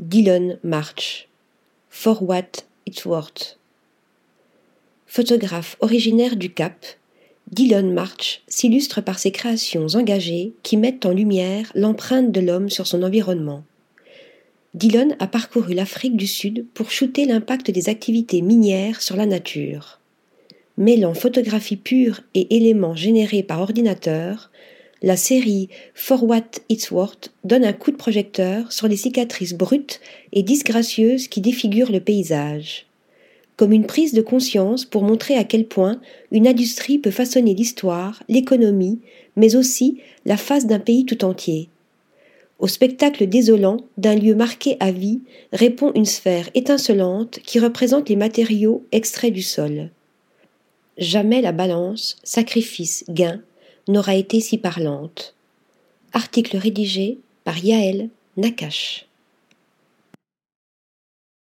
Dylan March. For what it's worth. Photographe originaire du Cap, Dylan March s'illustre par ses créations engagées qui mettent en lumière l'empreinte de l'homme sur son environnement. Dillon a parcouru l'Afrique du Sud pour shooter l'impact des activités minières sur la nature. Mêlant photographie pure et éléments générés par ordinateur, la série For What It's Worth donne un coup de projecteur sur les cicatrices brutes et disgracieuses qui défigurent le paysage. Comme une prise de conscience pour montrer à quel point une industrie peut façonner l'histoire, l'économie, mais aussi la face d'un pays tout entier. Au spectacle désolant d'un lieu marqué à vie répond une sphère étincelante qui représente les matériaux extraits du sol. Jamais la balance, sacrifice, gain n'aura été si parlante. Article rédigé par Yaël Nakache.